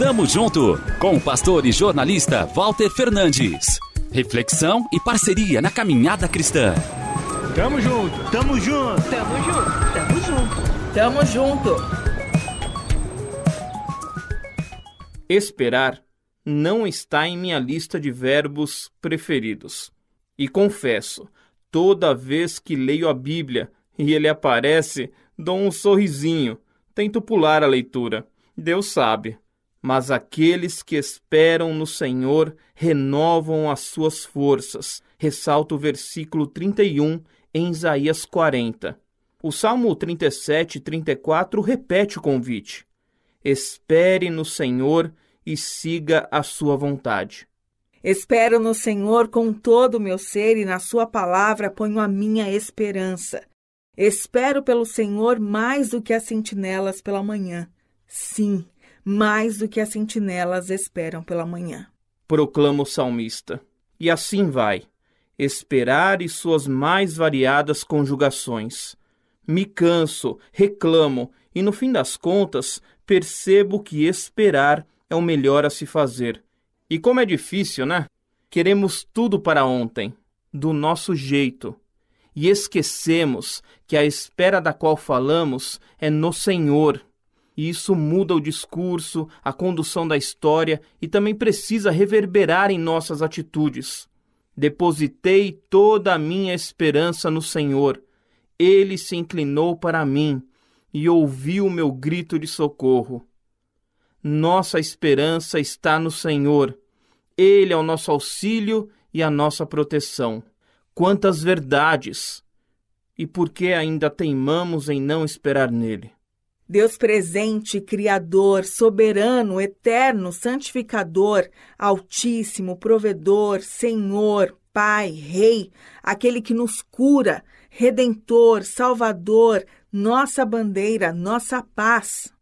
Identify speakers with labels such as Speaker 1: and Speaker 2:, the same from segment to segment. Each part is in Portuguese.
Speaker 1: Tamo junto com o pastor e jornalista Walter Fernandes. Reflexão e parceria na caminhada cristã.
Speaker 2: Tamo junto, tamo junto,
Speaker 3: tamo junto, tamo junto, tamo junto.
Speaker 4: Esperar não está em minha lista de verbos preferidos. E confesso, toda vez que leio a Bíblia e ele aparece, dou um sorrisinho, tento pular a leitura. Deus sabe. Mas aqueles que esperam no Senhor renovam as suas forças. Ressalta o versículo 31 em Isaías 40. O Salmo 37 e 34 repete o convite. Espere no Senhor e siga a sua vontade.
Speaker 3: Espero no Senhor com todo o meu ser e na sua palavra ponho a minha esperança. Espero pelo Senhor mais do que as sentinelas pela manhã. Sim, mais do que as sentinelas esperam pela manhã.
Speaker 4: Proclama o salmista. E assim vai. Esperar e suas mais variadas conjugações. Me canso, reclamo e, no fim das contas, percebo que esperar é o melhor a se fazer. E como é difícil, né? Queremos tudo para ontem, do nosso jeito. E esquecemos que a espera da qual falamos é no Senhor e isso muda o discurso, a condução da história e também precisa reverberar em nossas atitudes. Depositei toda a minha esperança no Senhor. Ele se inclinou para mim e ouviu o meu grito de socorro. Nossa esperança está no Senhor. Ele é o nosso auxílio e a nossa proteção. Quantas verdades! E por que ainda teimamos em não esperar nele?
Speaker 3: Deus presente, criador, soberano, eterno, santificador, altíssimo, provedor, Senhor, Pai, Rei, aquele que nos cura, redentor, salvador, nossa bandeira, nossa paz.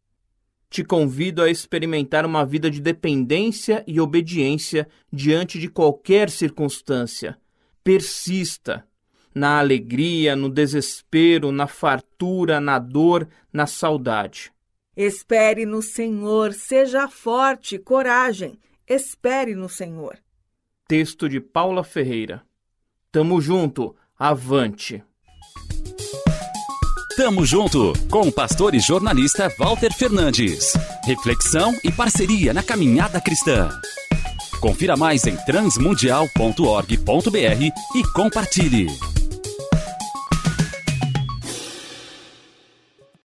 Speaker 4: Te convido a experimentar uma vida de dependência e obediência diante de qualquer circunstância. Persista, na alegria, no desespero, na fartura, na dor, na saudade.
Speaker 3: Espere no Senhor, seja forte, coragem. Espere no Senhor.
Speaker 4: Texto de Paula Ferreira. Tamo junto, avante.
Speaker 1: Tamo junto com o pastor e jornalista Walter Fernandes. Reflexão e parceria na caminhada cristã. Confira mais em transmundial.org.br e compartilhe.